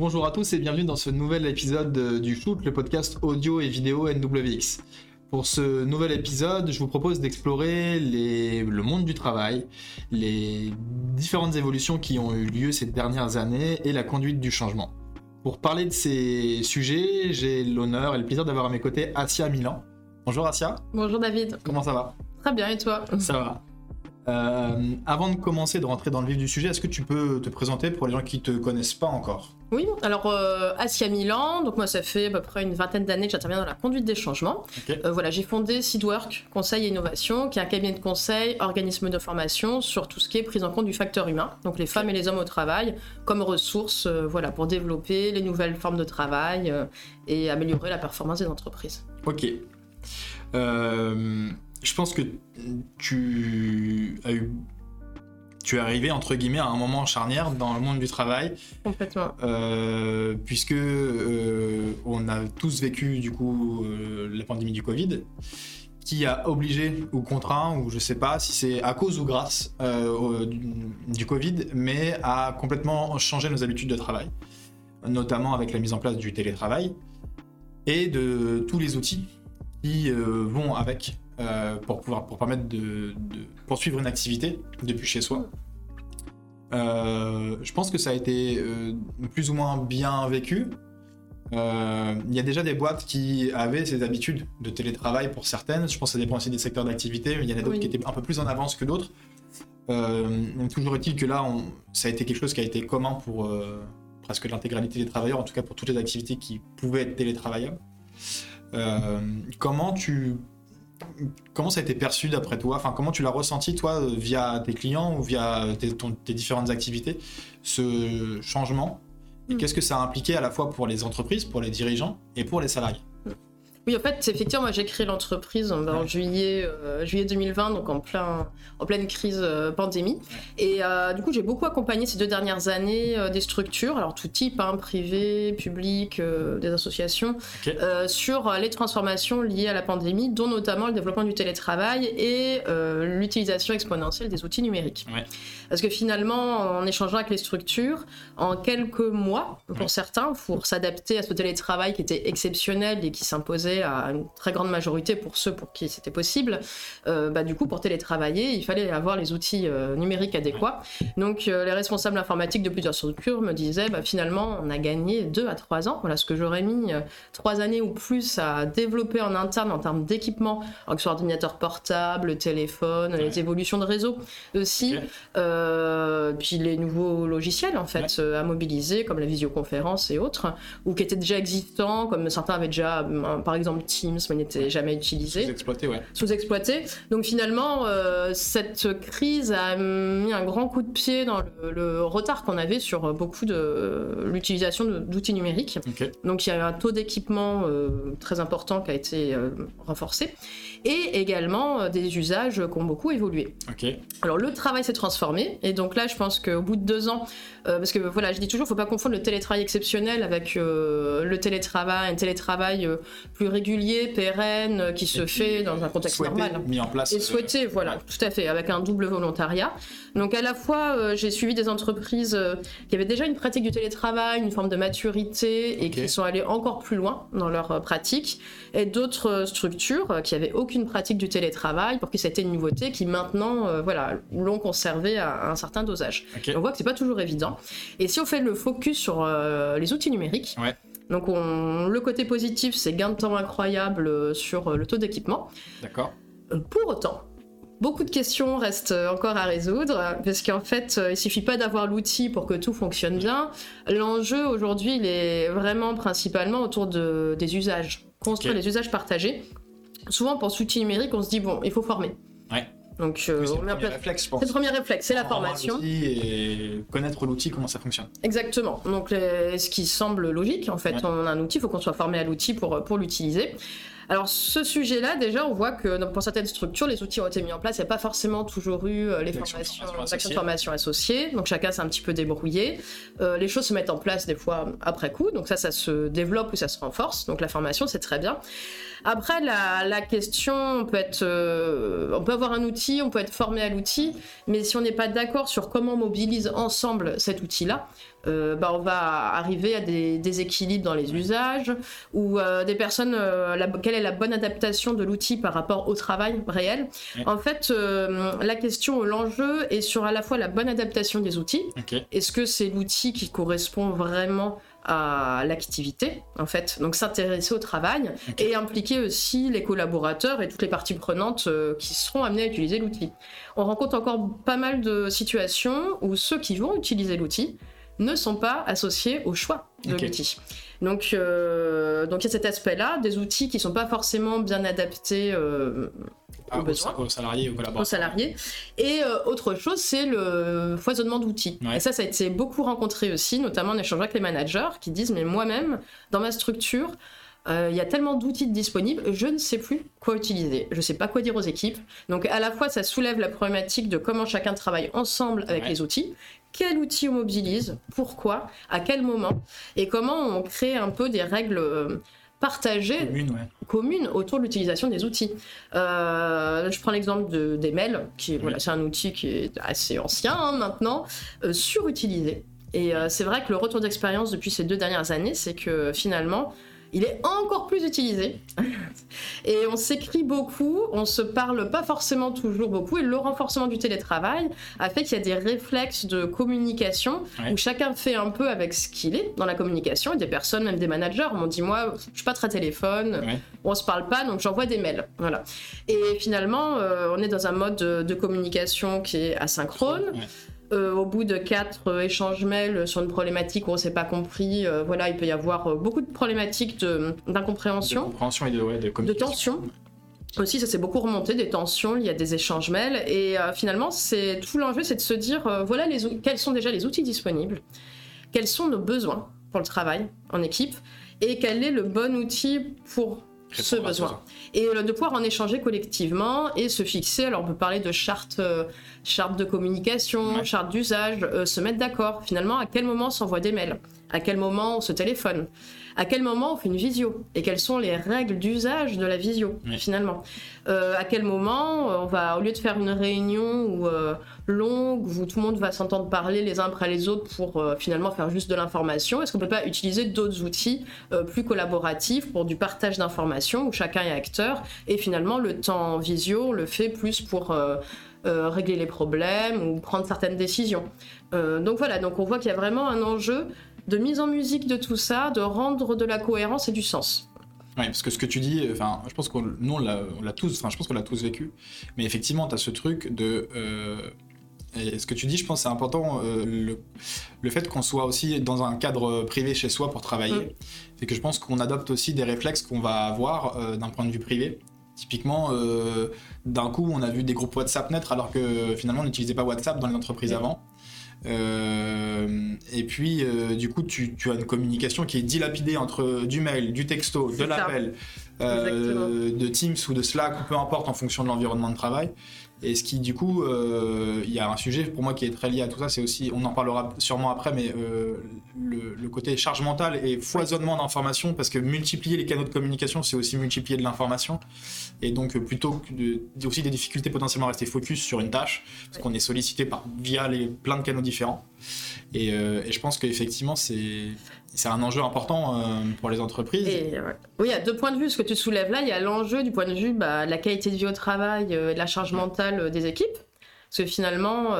Bonjour à tous et bienvenue dans ce nouvel épisode du Shoot, le podcast audio et vidéo NWX. Pour ce nouvel épisode, je vous propose d'explorer le monde du travail, les différentes évolutions qui ont eu lieu ces dernières années et la conduite du changement. Pour parler de ces sujets, j'ai l'honneur et le plaisir d'avoir à mes côtés Asia Milan. Bonjour Asia. Bonjour David. Comment ça va? Très bien et toi? Ça va. Euh, avant de commencer, de rentrer dans le vif du sujet, est-ce que tu peux te présenter pour les gens qui ne te connaissent pas encore? Oui, alors euh, Asia Milan, donc moi ça fait à peu près une vingtaine d'années que j'interviens dans la conduite des changements. Euh, voilà, j'ai fondé Seedwork, Conseil et Innovation, qui est un cabinet de conseil, organisme de formation sur tout ce qui est prise en compte du facteur humain, donc les femmes et les hommes au travail, comme ressources voilà, pour développer les nouvelles formes de travail et améliorer la performance des entreprises. Ok. Euh, je pense que tu as eu tu es arrivé entre guillemets à un moment charnière dans le monde du travail. Complètement. Euh, puisque euh, on a tous vécu du coup euh, la pandémie du Covid, qui a obligé ou contraint ou je sais pas si c'est à cause ou grâce du, du, Covid, mais a complètement changé nos habitudes de travail, notamment avec la mise en place du télétravail et de tous les outils qui vont avec euh, pour pouvoir pour permettre de, poursuivre une activité depuis chez soi. Euh, je pense que ça a été euh, plus ou moins bien vécu. Il y a déjà des boîtes qui avaient ces habitudes de télétravail pour certaines. Je pense que ça dépend aussi des secteurs d'activité. Il y en a d'autres qui étaient un peu plus en avance que d'autres. toujours est-il que là, on, ça a été quelque chose qui a été commun pour presque l'intégralité des travailleurs, en tout cas pour toutes les activités qui pouvaient être télétravaillables. comment tu comment ça a été perçu d'après toi Enfin, comment tu l'as ressenti toi via tes clients ou via tes, différentes activités ce changement? Et mm. qu'est-ce que ça a impliqué à la fois pour les entreprises, pour les dirigeants et pour les salariés? Oui, en fait, effectivement, moi j'ai créé l'entreprise en, juillet, euh, juillet 2020, donc en, plein, en pleine crise euh, pandémie. Et euh, du coup, j'ai beaucoup accompagné ces deux dernières années des structures, alors tout type, hein, privé, public, des associations, sur les transformations liées à la pandémie, dont notamment le développement du télétravail et l'utilisation exponentielle des outils numériques. Parce que finalement, en échangeant avec les structures, en quelques mois, pour certains, pour s'adapter à ce télétravail qui était exceptionnel et qui s'imposait à une très grande majorité pour ceux pour qui c'était possible, euh, bah, du coup, pour télétravailler, il fallait avoir les outils euh, numériques adéquats. Donc, euh, les responsables informatiques de plusieurs structures me disaient, bah, finalement, on a gagné deux à trois ans. Voilà ce que j'aurais mis trois années ou plus à développer en interne en termes d'équipement, que ce soit ordinateur portable, téléphone, les évolutions de réseau aussi. Puis les nouveaux logiciels en fait à mobiliser comme la visioconférence et autres ou qui étaient déjà existants comme certains avaient déjà par exemple Teams mais n'étaient jamais utilisés sous-exploités ouais. Sous-exploités donc finalement cette crise a mis un grand coup de pied dans le, retard qu'on avait sur beaucoup de l'utilisation d'outils numériques. Donc il y a un taux d'équipement très important qui a été renforcé et également des usages qui ont beaucoup évolué alors le travail s'est transformé et donc là, je pense qu'au bout de deux ans, euh, parce que voilà, je dis toujours, il ne faut pas confondre le télétravail exceptionnel avec euh, le télétravail, un télétravail euh, plus régulier, pérenne, qui se fait dans un contexte normal. Mis en place. Et souhaité, voilà, tout à fait, avec un double volontariat. Donc à la fois, j'ai suivi des entreprises qui avaient déjà une pratique du télétravail, une forme de maturité, et qui sont allées encore plus loin dans leur pratique, et d'autres structures qui avaient aucune pratique du télétravail, pour qui c'était une nouveauté, qui maintenant, voilà, l'ont conservé à un certain dosage. On voit que c'est pas toujours évident. Et si on fait le focus sur euh, les outils numériques, donc le côté positif, c'est gain de temps incroyable euh, sur euh, le taux d'équipement. D'accord. pour autant, beaucoup de questions restent encore à résoudre, parce qu'en fait, il suffit pas d'avoir l'outil pour que tout fonctionne bien. L'enjeu aujourd'hui, il est vraiment principalement autour de, des usages, construire les usages partagés. Souvent, pour ce outil numérique, on se dit, bon, il faut former. Ouais. Donc, euh, c'est le premier réflexe, je pense. C'est le premier réflexe, c'est la formation. Et connaître l'outil, comment ça fonctionne. Exactement. Donc, ce qui semble logique, en fait, on a un outil, il faut qu'on soit formé à l'outil pour, pour l'utiliser. Alors ce sujet-là, déjà, on voit que pour certaines structures, les outils ont été mis en place. Il n'y a pas forcément toujours eu euh, les formations, actions de formation associées. Donc chacun s'est un petit peu débrouillé. Euh, les choses se mettent en place des fois après coup. Donc ça, ça se développe ou ça se renforce. Donc la formation, c'est très bien. Après, la, question peut être, euh, on peut avoir un outil, on peut être formé à l'outil, mais si on n'est pas d'accord sur comment on mobilise ensemble cet outil-là, euh, bah, on va arriver à des déséquilibres dans les usages ou euh, des personnes, quelle est la bonne adaptation de l'outil par rapport au travail réel. En fait, la question, l'enjeu est sur à la fois la bonne adaptation des outils. Est-ce que c'est l'outil qui correspond vraiment à l'activité, en fait. Donc s'intéresser au travail et impliquer aussi les collaborateurs et toutes les parties prenantes euh, qui seront amenés à utiliser l'outil. On rencontre encore pas mal de situations où ceux qui vont utiliser l'outil ne sont pas associés au choix de l'outil. Donc, euh, donc il y a cet aspect-là, des outils qui ne sont pas forcément bien adaptés euh, ah, aux, salariés, aux salariés. Et euh, autre chose, c'est le foisonnement d'outils. Et ça, ça a été beaucoup rencontré aussi, notamment en échangeant avec les managers qui disent, mais moi-même, dans ma structure, euh, il y a tellement d'outils disponibles, je ne sais plus quoi utiliser. Je ne sais pas quoi dire aux équipes. Donc à la fois, ça soulève la problématique de comment chacun travaille ensemble avec les outils, quel outil on mobilise, pourquoi, à quel moment, et comment on crée un peu des règles euh, partagées, communes, autour de l'utilisation des outils. Euh, je prends l'exemple de, des mails, qui voilà, c'est un outil qui est assez ancien hein, maintenant, surutilisé. Et c'est vrai que le retour d'expérience depuis ces deux dernières années, c'est que finalement, il est encore plus utilisé. et on s'écrit beaucoup, on se parle pas forcément toujours beaucoup. Et le renforcement du télétravail a fait qu'il y a des réflexes de communication où chacun fait un peu avec ce qu'il est dans la communication. Et des personnes, même des managers, m'ont dit Moi, je suis pas très téléphone, on se parle pas, donc j'envoie des mails. Voilà. Et finalement, euh, on est dans un mode de, communication qui est asynchrone. Euh, au bout de quatre euh, échanges mails sur une problématique où on ne s'est pas compris, euh, voilà, il peut y avoir beaucoup de problématiques d'incompréhension. De, compréhension et de, ouais, de, de tension. Aussi, ça s'est beaucoup remonté, des tensions, il y a des échanges mails. Et finalement, c'est tout l'enjeu, c'est de se dire, voilà les, quels sont déjà les outils disponibles, quels sont nos besoins pour le travail en équipe, et quel est le bon outil pour ce besoin. Et de pouvoir en échanger collectivement et se fixer. Alors, on peut parler de charte, euh, charte de communication, charte d'usage, euh, se mettre d'accord. Finalement, à quel moment on s'envoie des mails? À quel moment on se téléphone? À quel moment on fait une visio? Et quelles sont les règles d'usage de la visio finalement? Euh, à quel moment on va, au lieu de faire une réunion où, longue où tout le monde va s'entendre parler les uns après les autres pour euh, finalement faire juste de l'information, est-ce qu'on peut pas utiliser d'autres outils plus collaboratifs pour du partage d'informations où chacun est acteur et finalement le temps visio le fait plus pour régler les problèmes ou prendre certaines décisions. donc voilà, donc on voit qu'il y a vraiment un enjeu de mise en musique de tout ça, de rendre de la cohérence et du sens. Oui, parce que ce que tu dis, enfin, je pense qu'on nous on l'a tous, enfin, je pense qu'on l'a tous vécu. Mais effectivement, tu as ce truc de euh, et ce que tu dis, je pense, c'est important. Euh, le, le, fait qu'on soit aussi dans un cadre privé chez soi pour travailler, mm. c'est que je pense qu'on adopte aussi des réflexes qu'on va avoir euh, d'un point de vue privé. Typiquement, d'un coup, on a vu des groupes WhatsApp naître alors que finalement, on n'utilisait pas WhatsApp dans l'entreprise avant. Euh, et puis, euh, du coup, tu, tu, as une communication qui est dilapidée entre du mail, du texto, de l'appel, euh, de Teams ou de Slack, ou peu importe en fonction de l'environnement de travail. Et ce qui, du coup, euh, il y a un sujet pour moi qui est très lié à tout ça, c'est aussi, on en parlera sûrement après, mais euh, le, côté charge mentale et foisonnement d'informations, parce que multiplier les canaux de communication, c'est aussi multiplier de l'information. Et donc, plutôt que de, aussi des difficultés potentiellement à rester focus sur une tâche, parce qu'on est sollicité par, via les, plein de canaux différents. Et, euh, et je pense qu'effectivement, c'est c'est un enjeu important euh, pour les entreprises. Oui, il y a deux points de vue. Ce que tu soulèves là, il y a l'enjeu du point de vue bah, de la qualité de vie au travail euh, et de la charge mentale euh, des équipes. Parce que finalement,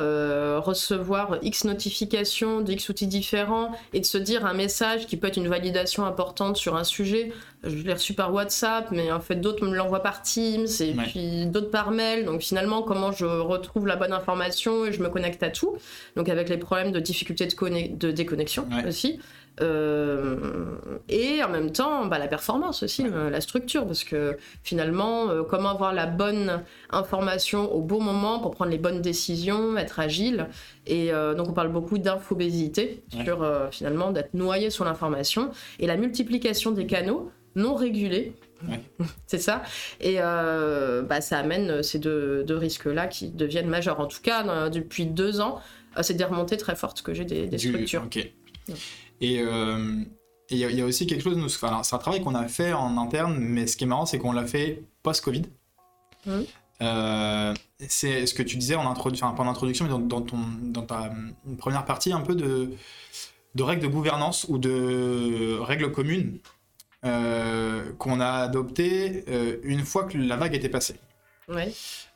recevoir X notifications de X outils différents et de se dire un message qui peut être une validation importante sur un sujet, je l'ai reçu par WhatsApp, mais en fait d'autres me l'envoient par Teams et puis d'autres par mail. Donc finalement, comment je retrouve la bonne information et je me connecte à tout. Donc avec les problèmes de difficulté de, de déconnexion aussi. Euh, et en même temps, bah, la performance aussi, la structure, parce que finalement, euh, comment avoir la bonne information au bon moment pour prendre les bonnes décisions, être agile. Et euh, donc, on parle beaucoup d'infobésité, sur finalement d'être noyé sur l'information. Et la multiplication des canaux non régulés. c'est ça. Et euh, bah, ça amène ces deux, risques-là qui deviennent majeurs. En tout cas, depuis deux ans, c'est des remontées très fortes que j'ai des, structures. Et il y, a aussi quelque chose, c'est un travail qu'on a fait en interne, mais ce qui est marrant, c'est qu'on l'a fait post-Covid. Mmh. Euh, c'est ce que tu disais en introduction, enfin, pas en introduction, mais dans, ton, dans ta première partie, un peu de, de règles de gouvernance ou de règles communes euh, qu'on a adoptées euh, une fois que la vague était passée.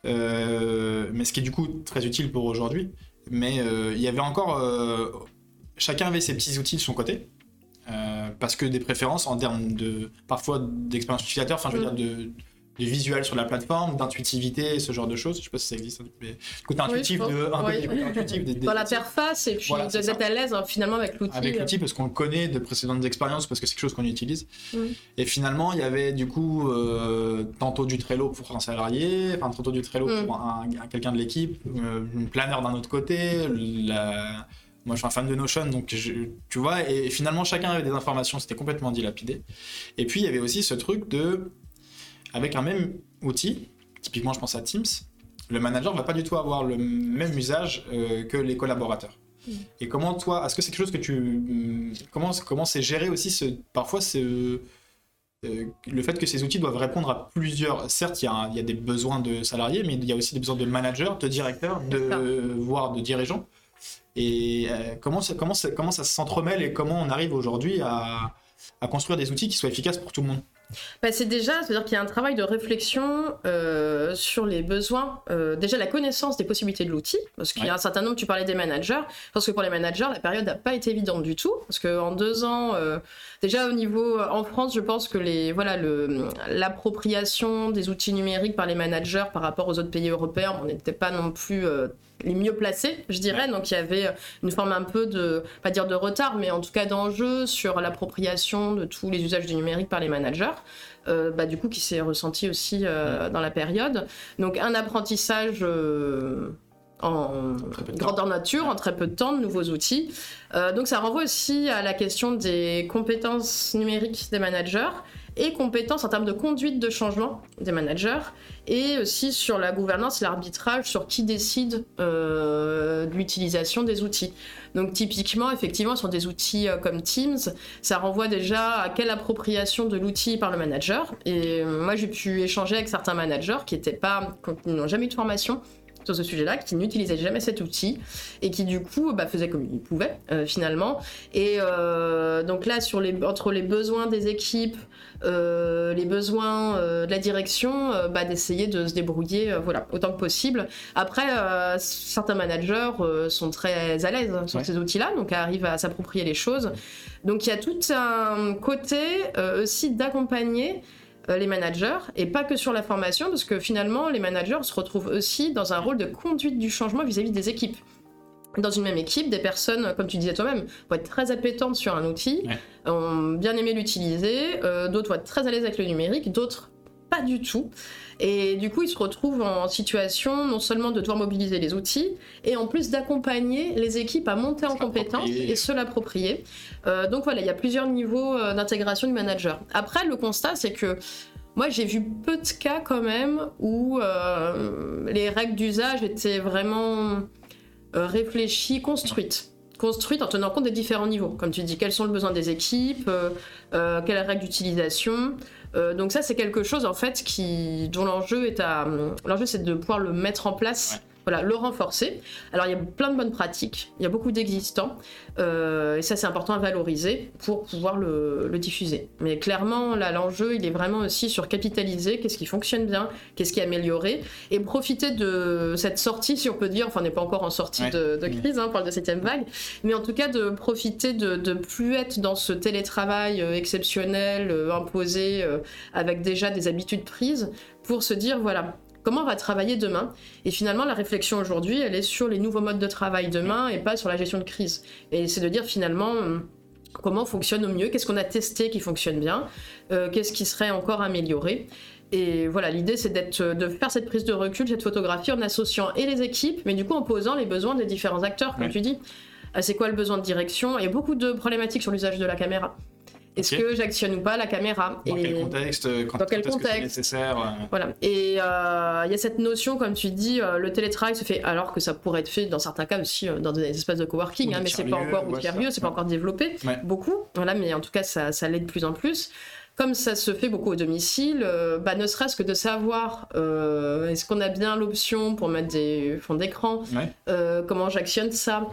mais ce qui est du coup très utile pour aujourd'hui. Mais il y avait encore. Chacun avait ses petits outils de son côté. parce que des préférences en termes de parfois d'expérience utilisateur, enfin je veux mm. dire de, visuel sur la plateforme, d'intuitivité, ce genre de choses. Je sais pas si ça existe, mais côté intuitif, de, un oui. intuitif des, Dans l'interface et puis d'être à l'aise hein, finalement avec l'outil. Avec l'outil parce qu'on le connaît de précédentes expériences, parce que c'est quelque chose qu'on utilise. Mm. Et finalement, il y avait du coup euh, tantôt du Trello pour un salarié, enfin tantôt du Trello mm. pour un, quelqu'un de l'équipe, euh, une planeur d'un autre côté, la... Moi, je suis un fan de Notion, donc tu vois, et finalement, chacun avait des informations, c'était complètement dilapidé. Et puis, il y avait aussi ce truc de avec un même outil, typiquement je pense à Teams, le manager ne va pas du tout avoir le même usage euh, que les collaborateurs. Mm. Et comment toi, est-ce que c'est quelque chose que tu... Mm, comment comment c'est géré aussi ce, parfois ce, euh, le fait que ces outils doivent répondre à plusieurs... Certes, il y, a, des besoins de salariés, mais il y a aussi des besoins de managers, de directeurs, de, voire de dirigeants. Et euh, comment, ça, comment, comment ça s'entremêle et comment on arrive aujourd'hui à construire des outils qui soient efficaces pour tout le monde? Bah, c'est déjà, c'est-à-dire qu'il y a un travail de réflexion euh, sur les besoins, euh, déjà la connaissance des possibilités de l'outil, parce qu'il y a un certain nombre, tu parlais des managers, parce que pour les managers, la période n'a pas été évidente du tout, parce qu'en deux ans, déjà au niveau, en France, je pense que les, voilà, le, l'appropriation des outils numériques par les managers par rapport aux autres pays européens, on n'était pas non plus les mieux placés, je dirais. Donc il y avait une forme un peu de, pas dire de retard, mais en tout cas d'enjeu sur l'appropriation de tous les usages du numérique par les managers. Euh, bah, du coup, qui s'est ressenti aussi euh, dans la période. Donc un apprentissage euh, en grandeur nature, en très peu de temps, de nouveaux outils. donc ça renvoie aussi à la question des compétences numériques des managers et compétences en termes de conduite de changement des managers et aussi sur la gouvernance et l'arbitrage sur qui décide euh, de l'utilisation des outils. Donc typiquement, effectivement, sur des outils euh, comme Teams, ça renvoie déjà à quelle appropriation de l'outil par le manager. Et euh, moi, j'ai pu échanger avec certains managers qui n'ont jamais eu de formation sur ce sujet-là, qui n'utilisaient jamais cet outil et qui du coup bah, faisaient comme ils pouvaient finalement. Et donc là, entre les besoins des équipes, euh, les besoins euh, de la direction, euh, bah, d'essayer de se débrouiller voilà, autant que possible. Après, certains managers sont très à l'aise sur ces outils-là, donc arrivent à s'approprier les choses. Donc il y a tout un côté aussi d'accompagner les managers et pas que sur la formation parce que finalement les managers se retrouvent aussi dans un rôle de conduite du changement vis-à-vis des équipes dans une même équipe, des personnes, comme tu disais toi-même, vont être très appétentes sur un outil, ont bien aimé l'utiliser, euh, d'autres vont être très à l'aise avec le numérique, d'autres pas du tout. Et du coup, ils se retrouvent en situation non seulement de devoir mobiliser les outils, et en plus d'accompagner les équipes à monter en compétences et se l'approprier. Euh, donc voilà, il y a plusieurs niveaux euh, d'intégration du manager. Après, le constat, c'est que moi, j'ai vu peu de cas quand même où les règles d'usage étaient vraiment réfléchie, construite construite en tenant compte des différents niveaux. Comme tu dis, quels sont les besoins des équipes, euh, euh, quelle est la règle d'utilisation. donc ça, c'est quelque chose en fait qui, dont l'enjeu est à, l'enjeu c'est de pouvoir le mettre en place voilà, le renforcer. Alors il y a plein de bonnes pratiques, il y a beaucoup d'existants, euh, et ça c'est important à valoriser pour pouvoir le, diffuser. Mais clairement, là l'enjeu il est vraiment aussi sur capitaliser, qu'est-ce qui fonctionne bien, qu'est-ce qui est amélioré, et profiter de cette sortie, si on peut dire, enfin on n'est pas encore en sortie de, crise, hein, on parle de septième vague, mais en tout cas de profiter de, de plus être dans ce télétravail euh, exceptionnel, euh, imposé, avec déjà des habitudes prises, pour se dire voilà, comment on va travailler demain. Et finalement, la réflexion aujourd'hui, elle est sur les nouveaux modes de travail demain et pas sur la gestion de crise. Et c'est de dire finalement hum, comment fonctionne au mieux, qu'est-ce qu'on a testé qui fonctionne bien, euh, qu'est-ce qui serait encore amélioré. Et voilà, l'idée c'est de faire cette prise de recul, cette photographie en associant et les équipes, mais du coup en posant les besoins des différents acteurs, comme tu dis. Euh, c'est quoi le besoin de direction? Il y a beaucoup de problématiques sur l'usage de la caméra. Est-ce que j'actionne ou pas la caméra Dans quel contexte quand, Dans quel contexte c'est nécessaire Voilà. Et il y a cette notion, comme tu dis, le télétravail se fait alors que ça pourrait être fait dans certains cas aussi dans des espaces de coworking, hein, mais c'est pas encore ou tiers lieu, c'est pas encore développé beaucoup. Voilà, mais en tout cas, ça, ça l'est de plus en plus comme ça se fait beaucoup au domicile, euh, bah, ne serait-ce que de savoir euh, est-ce qu'on a bien l'option pour mettre des fonds d'écran, euh, comment j'actionne ça,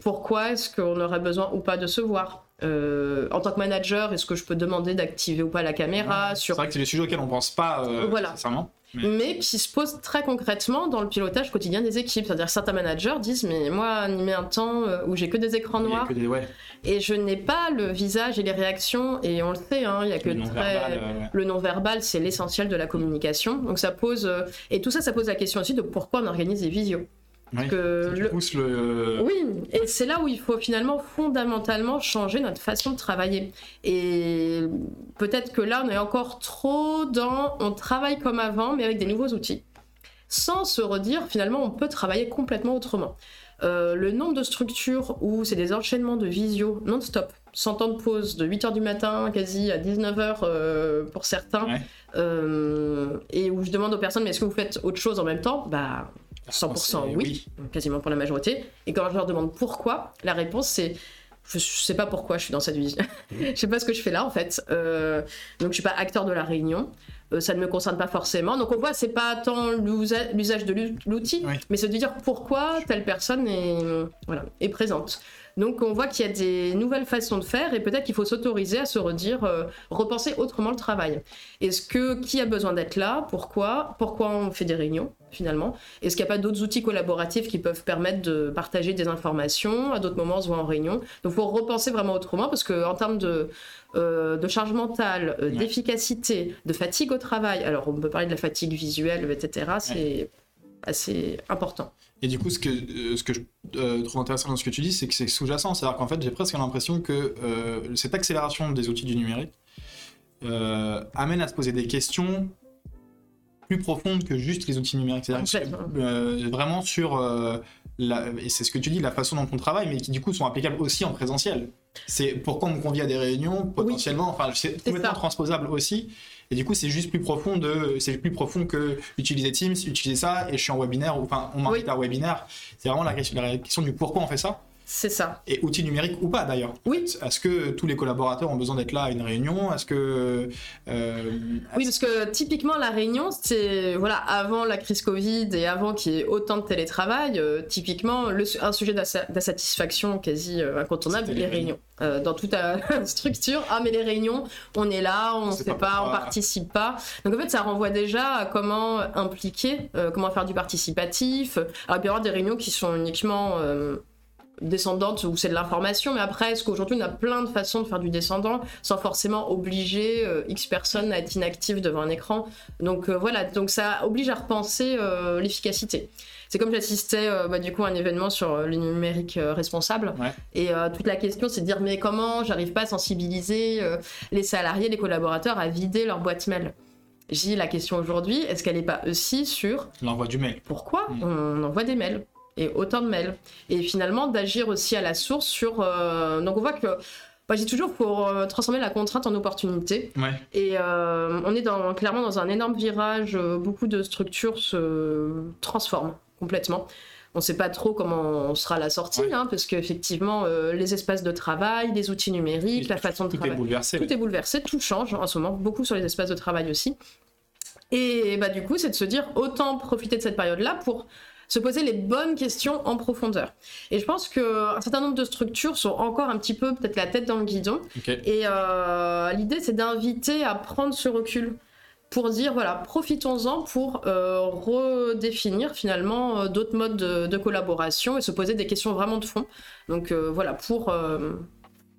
pourquoi est-ce qu'on aurait besoin ou pas de se voir. En tant que manager, est-ce que je peux demander d'activer ou pas la caméra C'est vrai que c'est des sujets auxquels on ne pense pas voilà. nécessairement mais... qui se pose très concrètement dans le pilotage quotidien des équipes. C'est-à-dire certains managers disent mais moi animer un temps euh, où j'ai que des écrans noirs et je n'ai pas le visage et les réactions et on le sait, hein, il y a que le très le non verbal c'est l'essentiel de la communication. Donc ça pose euh, et tout ça ça pose la question aussi de pourquoi on organise des visios. Oui, que le... le... oui, et c'est là où il faut finalement fondamentalement changer notre façon de travailler. Et peut-être que là, on est encore trop dans on travaille comme avant, mais avec des nouveaux outils. Sans se redire, finalement, on peut travailler complètement autrement. Euh, le nombre de structures où c'est des enchaînements de visio non-stop, sans temps de pause, de 8h du matin quasi à 19h euh, pour certains, euh, et où je demande aux personnes, mais est-ce que vous faites autre chose en même temps? Bah 100% oui, quasiment pour la majorité. Et quand je leur demande pourquoi, la réponse c'est je sais pas pourquoi je suis dans cette vie. je sais pas ce que je fais là en fait. Euh, donc je suis pas acteur de la réunion. Euh, ça ne me concerne pas forcément. Donc on voit c'est pas tant l'usage de l'outil, mais c'est de dire pourquoi telle personne est voilà est présente. Donc on voit qu'il y a des nouvelles façons de faire et peut-être qu'il faut s'autoriser à se redire, euh, repenser autrement le travail. Est-ce que qui a besoin d'être là? Pourquoi? Pourquoi on fait des réunions finalement? Est-ce qu'il n'y a pas d'autres outils collaboratifs qui peuvent permettre de partager des informations? À d'autres moments, on se voit en réunion. Donc il faut repenser vraiment autrement parce qu'en termes de, euh, de charge mentale, euh, d'efficacité, de fatigue au travail, alors on peut parler de la fatigue visuelle, etc., c'est assez important. Et du coup, ce que, euh, ce que je euh, trouve intéressant dans ce que tu dis, c'est que c'est sous-jacent. C'est-à-dire qu'en fait, j'ai presque l'impression que euh, cette accélération des outils du numérique amène à se poser des questions plus profondes que juste les outils numériques. C'est-à-dire vraiment sur, la, et c'est ce que tu dis, la façon dont on travaille, mais qui du coup sont applicables aussi en présentiel. C'est pourquoi on me convie à des réunions, potentiellement, enfin, c'est complètement transposable aussi. Et du coup, c'est juste plus profond de, c'est plus profond que utiliser Teams, utiliser ça, et je suis en webinaire, ou enfin, on m'invite à un webinaire. C'est vraiment la question, la question du pourquoi on fait ça. C'est ça. Et outils numériques ou pas d'ailleurs. Oui. Est-ce que tous les collaborateurs ont besoin d'être là à une réunion? Est-ce que. Euh, oui, parce que typiquement, la réunion, c'est. Voilà, avant la crise Covid et avant qu'il y ait autant de télétravail, euh, typiquement, le, un sujet d'insatisfaction quasi euh, incontournable, les, les réunions. dans toute la structure. Ah, mais les réunions, on est là, on ne sait pas, on participe pas. Donc en fait, ça renvoie déjà à comment impliquer, comment faire du participatif. Alors, il peut y avoir des réunions qui sont uniquement descendante où c'est de l'information, mais après, est-ce qu'aujourd'hui on a plein de façons de faire du descendant sans forcément obliger euh, X personnes à être inactives devant un écran? Donc euh, voilà, donc ça oblige à repenser euh, l'efficacité. C'est comme j'assistais bah, du coup à un événement sur le numérique responsable, et toute la question c'est de dire mais comment j'arrive pas à sensibiliser les salariés, les collaborateurs à vider leur boîte mail? J'ai la question aujourd'hui, est-ce qu'elle n'est pas aussi sur l'envoi du mail. Pourquoi mm. on envoie des mails? Et autant de mails. Et finalement, d'agir aussi à la source sur. Euh, donc on voit que. Bah, j'ai toujours pour euh, transformer la contrainte en opportunité. Et euh, on est dans, clairement dans un énorme virage. beaucoup de structures se transforment complètement. On ne sait pas trop comment sera la sortie, hein, parce qu'effectivement, les espaces de travail, les outils numériques, la façon de travailler. Tout est bouleversé. Tout est bouleversé, tout change en ce moment, beaucoup sur les espaces de travail aussi. Et bah, du coup, c'est de se dire autant profiter de cette période-là pour se poser les bonnes questions en profondeur. Et je pense qu'un certain nombre de structures sont encore un petit peu peut-être la tête dans le guidon. Et euh, l'idée, c'est d'inviter à prendre ce recul pour dire voilà, profitons-en pour euh, redéfinir finalement euh, d'autres modes de, collaboration et se poser des questions vraiment de fond. Donc voilà, pour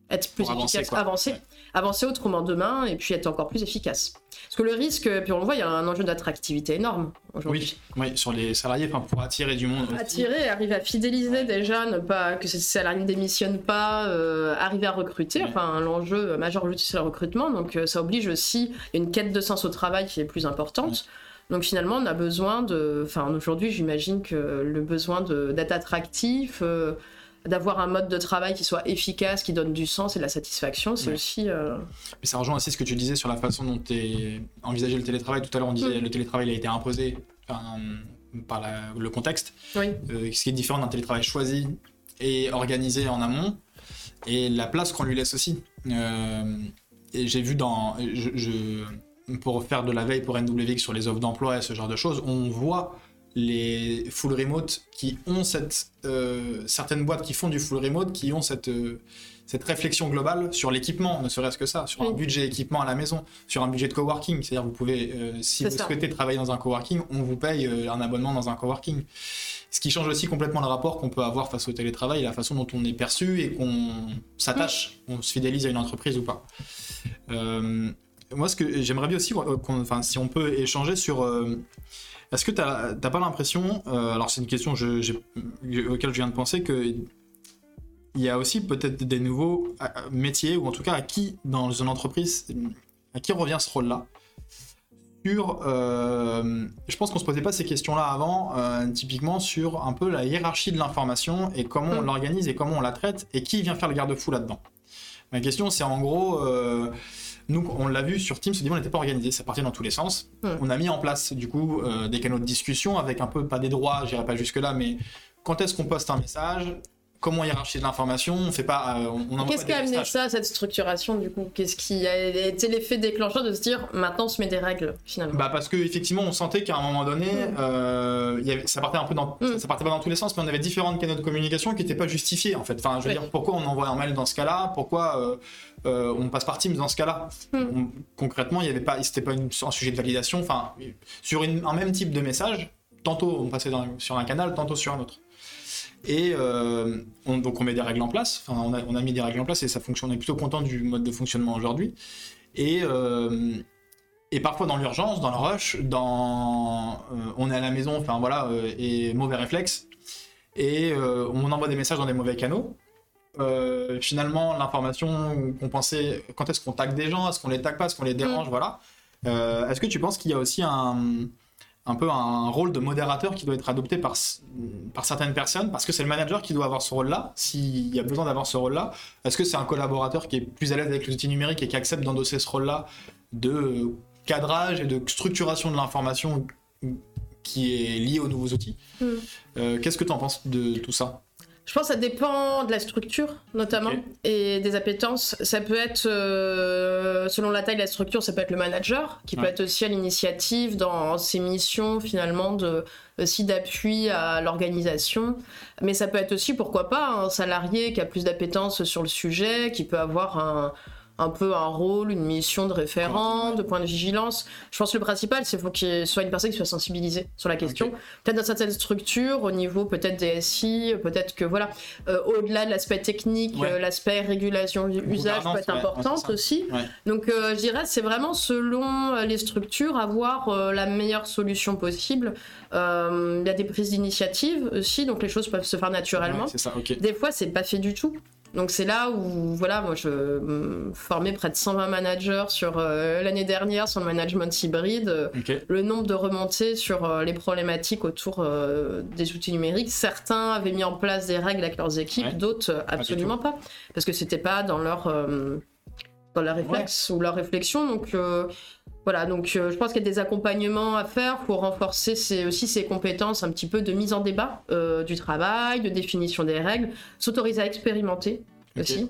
être plus efficace, avancer, avancer autrement demain et puis être encore plus efficace. Parce que le risque, puis on le voit, il y a un enjeu d'attractivité énorme aujourd'hui. Oui, sur les salariés, pour attirer du monde. Attirer, arriver à fidéliser déjà, ne pas que ces salariés ne démissionnent pas, euh, arriver à recruter. Enfin, l'enjeu majeur aujourd'hui c'est le recrutement, donc euh, ça oblige aussi une quête de sens au travail qui est plus importante. Donc finalement, on a besoin de, enfin aujourd'hui, j'imagine que le besoin d'être attractif. Euh, d'avoir un mode de travail qui soit efficace, qui donne du sens et de la satisfaction. C'est aussi. Euh, Mais ça rejoint aussi ce que tu disais sur la façon dont tu envisagé le télétravail. Tout à l'heure, on disait que mm. le télétravail a été imposé par, le contexte. Oui. Euh, ce qui est différent d'un télétravail choisi et organisé en amont. Et la place qu'on lui laisse aussi. Euh, et j'ai vu dans. Je, pour faire de la veille pour NWX sur les offres d'emploi et ce genre de choses, on voit les full remote qui ont cette euh, certaines boîtes qui font du full remote qui ont cette euh, cette réflexion globale sur l'équipement, ne serait-ce que ça, sur un budget équipement à la maison, sur un budget de coworking. C'est-à-dire, vous pouvez, euh, si vous souhaitez travailler dans un coworking, on vous paye un abonnement dans un coworking. Ce qui change aussi complètement le rapport qu'on peut avoir face au télétravail, la façon dont on est perçu et qu'on s'attache, on se fidélise à une entreprise ou pas. moi, ce que j'aimerais bien aussi, enfin, si on peut échanger sur est-ce que tu n'as pas l'impression, euh, alors c'est une question je, auquel je viens de penser, que il y a aussi peut-être des nouveaux euh, métiers, ou en tout cas à qui, dans une entreprise, à qui revient ce rôle-là? Sur, euh, je pense qu'on se posait pas ces questions-là avant, typiquement sur un peu la hiérarchie de l'information et comment on mm. l'organise et comment on la traite et qui vient faire le garde-fou là-dedans. Ma question, c'est en gros, nous, on l'a vu sur Teams, on n'était pas organisé, ça partait dans tous les sens. On a mis en place, du coup, euh, des canaux de discussion avec un peu, pas des droits, j'irai pas jusque-là, mais quand est-ce qu'on poste un message comment hiérarchiser l'information On fait pas. Euh, on, Qu'est-ce qui a amené ça, cette structuration du coup? Qu'est-ce qui a été l'effet déclencheur de se dire maintenant on se met des règles finalement? Bah parce que effectivement on sentait qu'à un moment donné, mm. euh, y avait, ça partait un peu dans, mm. ça, partait pas dans tous les sens, mais on avait différentes canaux de communication qui n'étaient pas justifiés en fait. Enfin, je veux dire, pourquoi on envoie un mail dans ce cas-là? Pourquoi euh, on passe par Teams dans ce cas-là? Mm. Concrètement, il y avait pas, c'était pas un sujet de validation. Enfin, sur un même type de message, tantôt on passait sur un canal, tantôt sur un autre. Et euh, on, donc on met des règles en place, enfin on a, on a, mis des règles en place et ça fonctionne, on est plutôt content du mode de fonctionnement aujourd'hui. Et, euh, et parfois dans l'urgence, dans le rush, dans euh, on est à la maison, enfin voilà, et mauvais réflexe, et on envoie des messages dans des mauvais canaux. finalement, l'information qu'on pensait, quand est-ce qu'on tag des gens, est-ce qu'on les tag pas, est-ce qu'on les dérange, mm. voilà. est-ce que tu penses qu'il y a aussi un un peu un rôle de modérateur qui doit être adopté par, par certaines personnes, parce que c'est le manager qui doit avoir ce rôle-là, s'il y a besoin d'avoir ce rôle-là. Est-ce que c'est un collaborateur qui est plus à l'aise avec les outils numériques et qui accepte d'endosser ce rôle-là de cadrage et de structuration de l'information qui est lié aux nouveaux outils? Hmm. euh, Qu'est-ce que tu en penses de tout ça? Je pense que ça dépend de la structure, notamment, et des appétences. Ça peut être, euh, selon la taille de la structure, ça peut être le manager, qui peut être aussi à l'initiative dans ses missions, finalement, de, aussi d'appui à l'organisation. Mais ça peut être aussi, pourquoi pas, un salarié qui a plus d'appétence sur le sujet, qui peut avoir un un peu un rôle, une mission de référent, de point de vigilance. Je pense que le principal, c'est qu'il soit une personne qui soit sensibilisée sur la question. Peut-être dans certaines structures, au niveau peut-être des SI, peut-être que voilà, euh, au-delà de l'aspect technique, euh, l'aspect régulation usage peut être importante aussi. Donc euh, je dirais, c'est vraiment selon les structures, avoir la meilleure solution possible. Il y a des prises d'initiative aussi, donc les choses peuvent se faire naturellement. Des fois, c'est pas fait du tout. Donc c'est là où, voilà, moi je formais près de 120 managers sur euh, l'année dernière sur le management hybride. Le nombre de remontées sur euh, les problématiques autour euh, des outils numériques. Certains avaient mis en place des règles avec leurs équipes, d'autres absolument pas, parce que c'était pas dans leur dans leur réflexe ou leur réflexion. Donc voilà, donc je pense qu'il y a des accompagnements à faire pour renforcer aussi ces compétences un petit peu de mise en débat du travail, de définition des règles, s'autoriser à expérimenter aussi.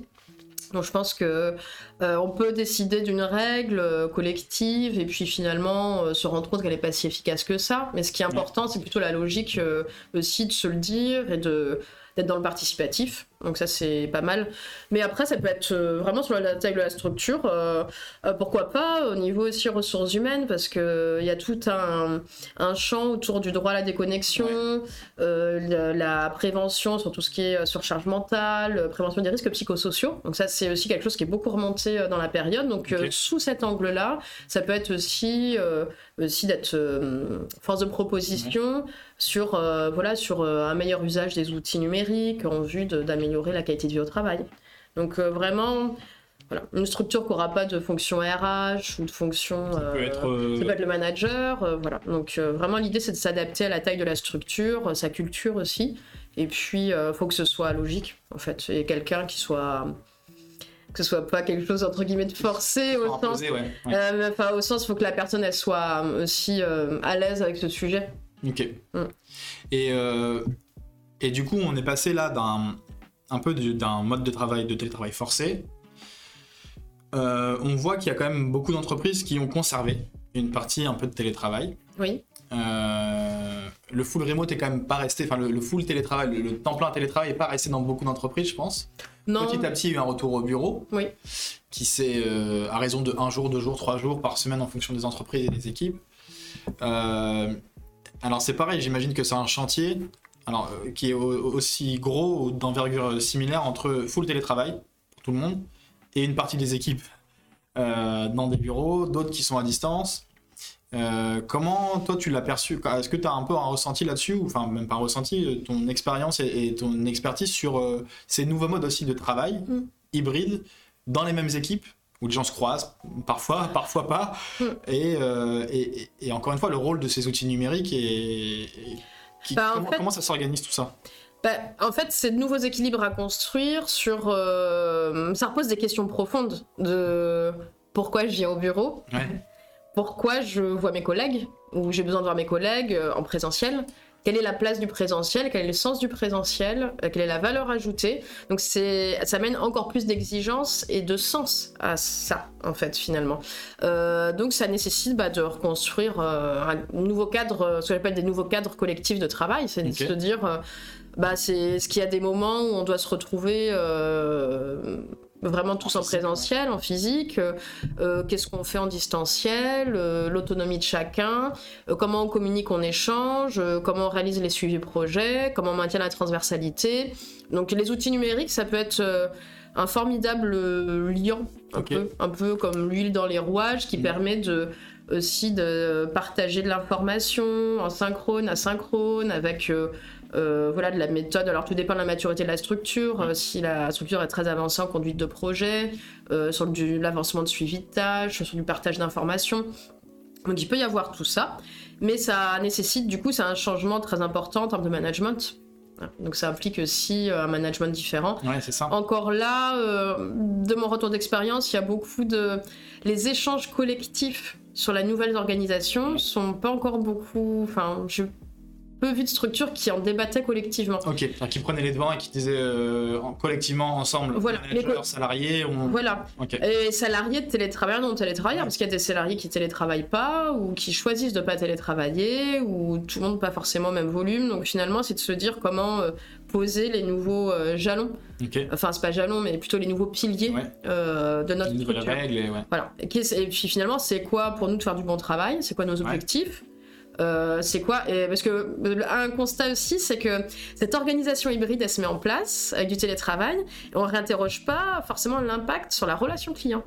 Donc je pense que euh, on peut décider d'une règle euh, collective et puis finalement euh, se rendre compte qu'elle n'est pas si efficace que ça. Mais ce qui est important, c'est plutôt la logique aussi de se le dire et de d'être dans le participatif. Donc ça c'est pas mal. Mais après ça peut être euh, vraiment sur la taille de la structure. Euh, euh, pourquoi pas au niveau aussi ressources humaines parce que il y a tout un, un, champ autour du droit à la déconnexion, la, prévention sur tout ce qui est surcharge mentale, prévention des risques psychosociaux. Donc ça c'est aussi quelque chose qui est beaucoup remonté dans la période. Donc sous cet angle-là, ça peut être aussi aussi d'être force de proposition sur voilà sur un meilleur usage des outils numériques en vue d'améliorer la qualité de vie au travail. Donc euh, vraiment, voilà, une structure qui n'aura pas de fonction RH ou de fonction. Ça peut euh, être, euh, être le manager. voilà. Donc vraiment, l'idée, c'est de s'adapter à la taille de la structure, sa culture aussi. Et puis, il faut que ce soit logique, en fait. Et quelqu'un qui soit que ce soit pas quelque chose entre guillemets de forcé au sens enfin au sens faut que la personne elle soit aussi à l'aise avec ce sujet ok mm. et et du coup on est passé là d'un un peu d'un mode de travail de télétravail forcé euh, on voit qu'il y a quand même beaucoup d'entreprises qui ont conservé une partie un peu de télétravail. Oui. Euh, le full remote est quand même pas resté, enfin le, full télétravail, le, temps plein télétravail est pas resté dans beaucoup d'entreprises, je pense. Non. Petit à petit, il y a eu un retour au bureau. Oui. Qui euh, à raison de un jour, deux jours, trois jours par semaine en fonction des entreprises et des équipes. Alors c'est pareil, j'imagine que c'est un chantier alors, qui est aussi gros ou d'envergure similaire entre full télétravail pour tout le monde et une partie des équipes euh, dans des bureaux, d'autres qui sont à distance. Euh, comment toi tu l'as perçu? Est-ce que tu as un peu un ressenti là-dessus ou enfin même pas un ressenti, euh, ton expérience et, ton expertise sur ces nouveaux modes aussi de travail mm. hybrides dans les mêmes équipes où les gens se croisent, parfois, parfois pas, mm. et, et, encore une fois le rôle de ces outils numériques et, bah, comment, comment, ça s'organise tout ça? Bah, en fait, c'est de nouveaux équilibres à construire sur. Euh, ça repose des questions profondes de pourquoi je viens au bureau, pourquoi je vois mes collègues, ou j'ai besoin de voir mes collègues euh, en présentiel, quelle est la place du présentiel, quel est le sens du présentiel, euh, quelle est la valeur ajoutée. Donc ça mène encore plus d'exigence et de sens à ça, en fait, finalement. donc ça nécessite bah, de reconstruire un nouveau cadre, ce qu'on appelle des nouveaux cadres collectifs de travail, c'est de se dire bah, c'est ce qu'il y a des moments où on doit se retrouver euh, vraiment tous en, présentiel, en physique. Euh, qu'est-ce qu'on fait en distanciel euh, L'autonomie de chacun. comment on communique, on échange. comment on réalise les suivis projets. Comment on maintient la transversalité. Donc les outils numériques, ça peut être un formidable liant, un, peu, un peu comme l'huile dans les rouages, qui mm. permet de aussi de partager de l'information en synchrone, asynchrone, avec euh, voilà, de la méthode. Alors tout dépend de la maturité de la structure. Euh, si la structure est très avancée en conduite de projet, euh, sur l'avancement de suivi de tâches, sur du partage d'informations. Donc il peut y avoir tout ça, mais ça nécessite du coup c'est un changement très important en termes de management. Donc ça implique aussi un management différent. Ouais, c'est ça. Encore là, de mon retour d'expérience, il y a beaucoup de les échanges collectifs sur la nouvelle organisation sont pas encore beaucoup. Enfin, je peu vu de structures qui en débattaient collectivement. Ok, qui prenaient les devants et qui disaient euh, collectivement ensemble, voilà, les salariés. Voilà. Et salariés de télétravailleurs, non télétravailleurs, parce qu'il y a des salariés qui télétravaillent pas ou qui choisissent de pas télétravailler ou tout le monde pas forcément même volume. Donc finalement, c'est de se dire comment euh, poser les nouveaux euh, jalons. Enfin, c'est pas jalons, mais plutôt les nouveaux piliers de notre structure. Règles et, voilà. Et puis finalement, c'est quoi pour nous de faire du bon travail? C'est quoi nos objectifs? Euh, c'est quoi et Parce que un constat aussi, c'est que cette organisation hybride, elle se met en place avec du télétravail, et on ne réinterroge pas forcément l'impact sur la relation client.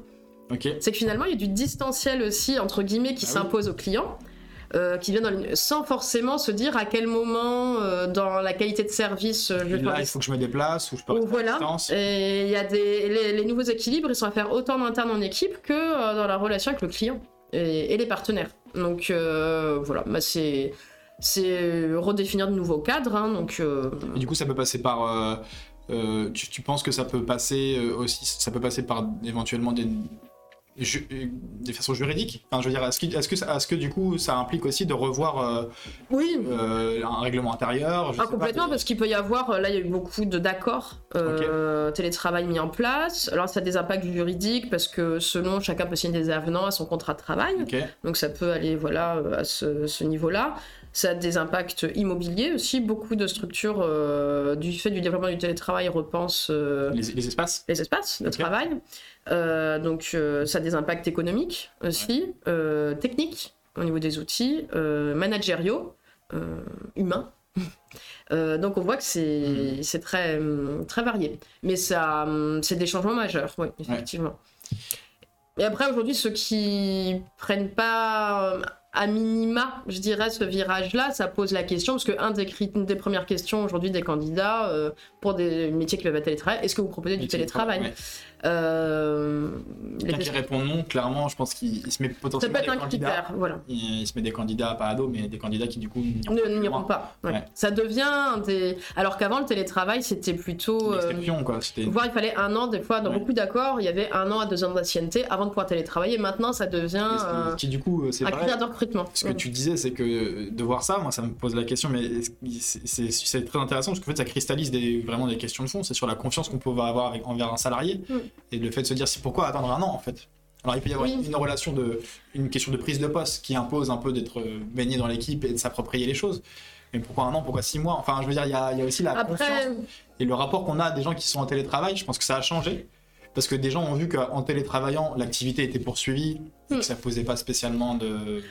C'est que finalement, il y a du distanciel aussi, entre guillemets, qui ah s'impose au client. Euh, qui vient dans sans forcément se dire à quel moment euh, dans la qualité de service je là, il faut que je me déplace ou je peux voilà. Et il y a des les, nouveaux équilibres ils sont à faire autant en interne en équipe que dans la relation avec le client et les partenaires. Donc euh, voilà, bah, c'est c'est redéfinir de nouveaux cadres. Hein, donc, euh, du coup, ça peut passer par. Euh, tu, penses que ça peut passer aussi, ça peut passer par éventuellement des, des façons juridiques enfin, je veux dire, est-ce que, est que, est que, du coup ça implique aussi de revoir euh, oui. Euh, un règlement intérieur ah, Complètement, parce qu'il peut y avoir, là il y a eu beaucoup d'accords euh, télétravail mis en place. Alors ça a des impacts juridiques parce que selon chacun peut signer des avenants à son contrat de travail. Donc ça peut aller voilà, à ce, niveau-là. Ça a des impacts immobiliers aussi. Beaucoup de structures, du fait du développement du télétravail, repensent les, espaces. Les espaces de travail. Euh, donc euh, ça a des impacts économiques aussi, euh, techniques au niveau des outils, managériaux, humains. donc on voit que c'est mm. très, très varié. Mais ça, c'est des changements majeurs, oui, effectivement. Et après, aujourd'hui, ceux qui prennent pas à minima, je dirais, ce virage-là, ça pose la question, parce qu'un des, une des premières questions aujourd'hui des candidats euh, pour des métiers qui peuvent être télétravail, est-ce que vous proposez du télétravail euh, Quelqu'un qui répond non, clairement, je pense qu'il se met potentiellement. Ça peut être un critère, voilà. Il, se met des candidats, pas ados, mais des candidats qui du coup n'y auront pas. Ça devient des. Alors qu'avant, le télétravail, c'était plutôt. Euh, exception, quoi. Voire, il fallait un an, des fois, dans beaucoup d'accords, il y avait un an à deux ans d'ancienneté avant de pouvoir télétravailler. Maintenant, ça devient. qui, du coup, c'est recrutement. Ce que tu disais, c'est que de voir ça, moi, ça me pose la question, mais c'est très intéressant parce qu'en fait, ça cristallise des, vraiment des questions de fond. C'est sur la confiance qu'on peut avoir avec, envers un salarié. Mm et le fait de se dire c'est pourquoi attendre un an en fait? Alors il peut y avoir une relation de une question de prise de poste qui impose un peu d'être baigné dans l'équipe et de s'approprier les choses. Mais pourquoi un an? Pourquoi six mois? Enfin, je veux dire, il y a, y a, aussi la confiance et le rapport qu'on a des gens qui sont en télétravail. Je pense que ça a changé parce que des gens ont vu qu'en télétravaillant, l'activité était poursuivie et que ça posait pas spécialement de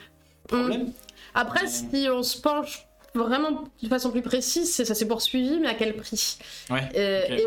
problème. Après, si on se penche vraiment de façon plus précise, ça s'est poursuivi, mais à quel prix? Et,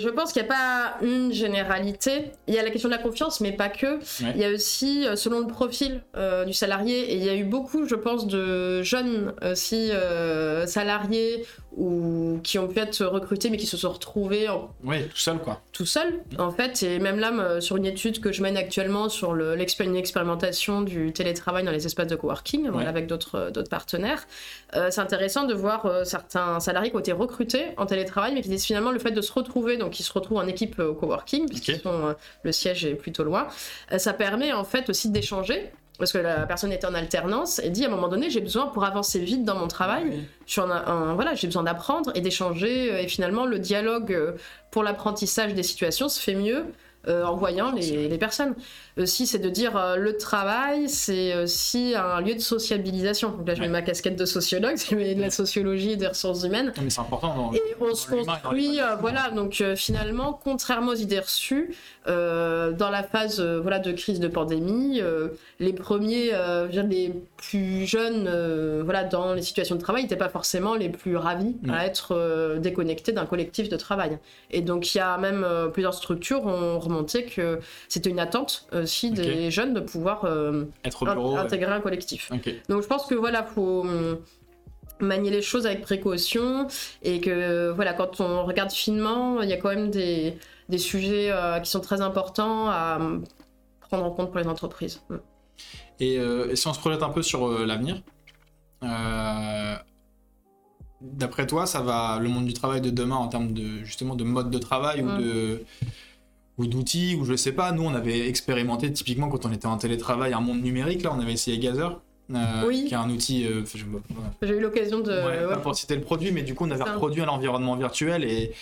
je pense qu'il n'y a pas une généralité. Il y a la question de la confiance, mais pas que. Il y a aussi, euh, selon le profil euh, du salarié, et il y a eu beaucoup, je pense, de jeunes aussi euh, salariés ou qui ont pu être recrutés mais qui se sont retrouvés en... oui tout seul quoi. tout seul en fait. Et même là sur une étude que je mène actuellement sur l'expérimentation du télétravail dans les espaces de coworking avec d'autres d'autres partenaires c'est intéressant de voir euh, certains salariés qui ont été recrutés en télétravail, mais qui disent finalement le fait de se retrouver, donc ils se retrouvent en équipe euh, au coworking, puisque euh, le siège est plutôt loin, ça permet en fait aussi d'échanger parce que la personne était en alternance et dit à un moment donné j'ai besoin pour avancer vite dans mon travail je voilà j'ai besoin d'apprendre et d'échanger et finalement le dialogue pour l'apprentissage des situations se fait mieux en voyant les, les personnes aussi, c'est de dire euh, le travail, c'est aussi un lieu de sociabilisation. Donc là, je mets ma casquette de sociologue, mets de la sociologie et des ressources humaines. Mais c'est important. et on se construit, euh, voilà. Donc euh, finalement, contrairement aux idées reçues, dans la phase voilà de crise de pandémie, les premiers, les plus jeunes, voilà, dans les situations de travail, n'étaient pas forcément les plus ravis à être déconnectés d'un collectif de travail. Et donc il y a même plusieurs structures ont que c'était une attente aussi des jeunes de pouvoir euh, Être bureau, intégrer un collectif. Donc je pense que voilà, faut hum, manier les choses avec précaution et que voilà, quand on regarde finement, il y a quand même des, des sujets euh, qui sont très importants à hum, prendre en compte pour les entreprises. Hum. Et, euh, si on se projette un peu sur l'avenir, d'après toi, ça va le monde du travail de demain en termes de justement de mode de travail ou de ou d'outils, ou je sais pas. Nous, on avait expérimenté typiquement quand on était en télétravail un monde numérique. Là, on avait essayé Gazer. Euh, qui est un outil. Euh, J'ai eu l'occasion de. Ouais, pour citer le produit, mais du coup, on avait reproduit un environnement virtuel et,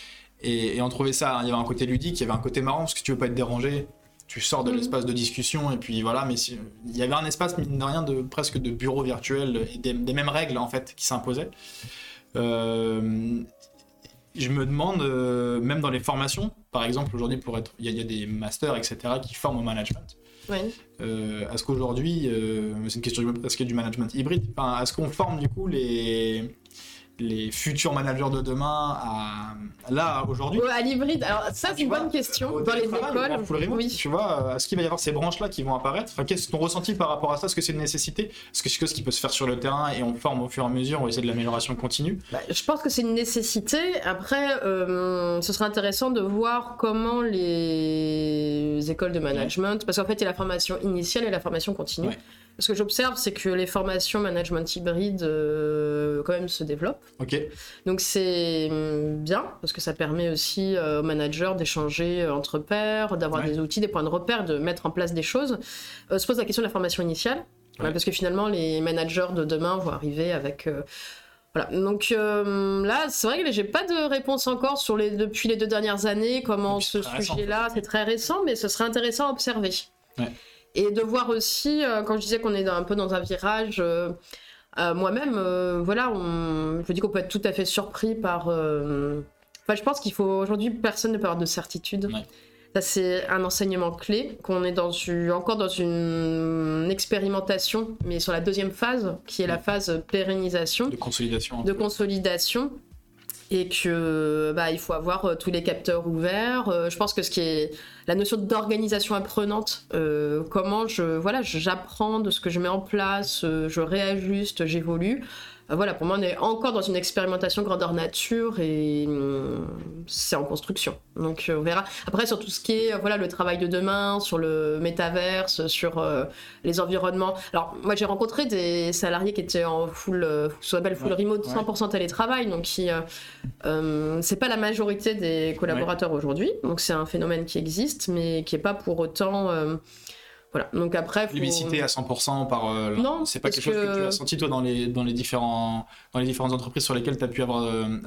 et, on trouvait ça. Il y avait un côté ludique, il y avait un côté marrant parce que tu veux pas être dérangé. Tu sors de mhm. l'espace de discussion et puis voilà, mais il y avait un espace, mine de rien, de, presque de bureau virtuel et des, des mêmes règles en fait qui s'imposaient. Euh, je me demande, euh, même dans les formations, par exemple, aujourd'hui, pour être, il y, a des masters, etc., qui forment au management. Euh, est-ce qu'aujourd'hui, euh, c'est une question, est-ce qu'il y a du management hybride? Enfin, Est-ce qu'on forme du coup les, les futurs managers de demain à là aujourd'hui À l'hybride. Alors ça c'est une bonne question dans les écoles. oui. Tu vois, euh, est-ce qu'il va y avoir ces branches là qui vont apparaître? Enfin, Qu'est-ce ton ressenti par rapport à ça? Est-ce que c'est une nécessité? Est-ce que c'est ce qui peut se faire sur le terrain et on forme au fur et à mesure On va essayer de l'amélioration continue? Bah, Je pense que c'est une nécessité. Après, euh, ce serait intéressant de voir comment les écoles de management, parce qu'en fait il y a la formation initiale et la formation continue. Ce que j'observe, c'est que les formations management hybride euh, quand même se développent. Ok. Donc c'est hum, bien parce que ça permet aussi euh, aux managers d'échanger euh, entre pairs, d'avoir des outils, des points de repère, de mettre en place des choses. se pose la question de la formation initiale parce que finalement les managers de demain vont arriver avec voilà. Donc là, c'est vrai que j'ai pas de réponse encore sur les depuis les deux dernières années comment ce sujet-là, c'est très récent, mais ce serait intéressant à observer. Ouais. Et de voir aussi, euh, quand je disais qu'on est un peu dans un virage, euh, euh, moi-même, voilà, on, je dis qu'on peut être tout à fait surpris par. Enfin, je pense qu'il faut aujourd'hui, personne ne peut avoir de certitude. Ça, c'est un enseignement clé, qu'on est dans encore dans une expérimentation, mais sur la deuxième phase, qui est la phase pérennisation. De consolidation. De consolidation. Et que bah, il faut avoir euh, tous les capteurs ouverts. Euh, je pense que ce qui est la notion d'organisation apprenante, euh, comment je voilà, j'apprends de ce que je mets en place, je réajuste, j'évolue. Euh, voilà, pour moi, on est encore dans une expérimentation grandeur nature et hum, c'est en construction. Donc, euh, on verra. Après, sur tout ce qui est voilà, le travail de demain, sur le métaverse, sur euh, les environnements. Alors, moi, j'ai rencontré des salariés qui étaient en full, appelle full remote, 100% télétravail, donc qui, hum, c'est pas la majorité des collaborateurs aujourd'hui. Donc, c'est un phénomène qui existe, mais qui est pas pour autant voilà. Donc après, faut... à 100% par. Euh, non, c'est pas quelque chose que tu as senti toi dans les dans les différents dans les différentes entreprises sur lesquelles tu as pu avoir euh,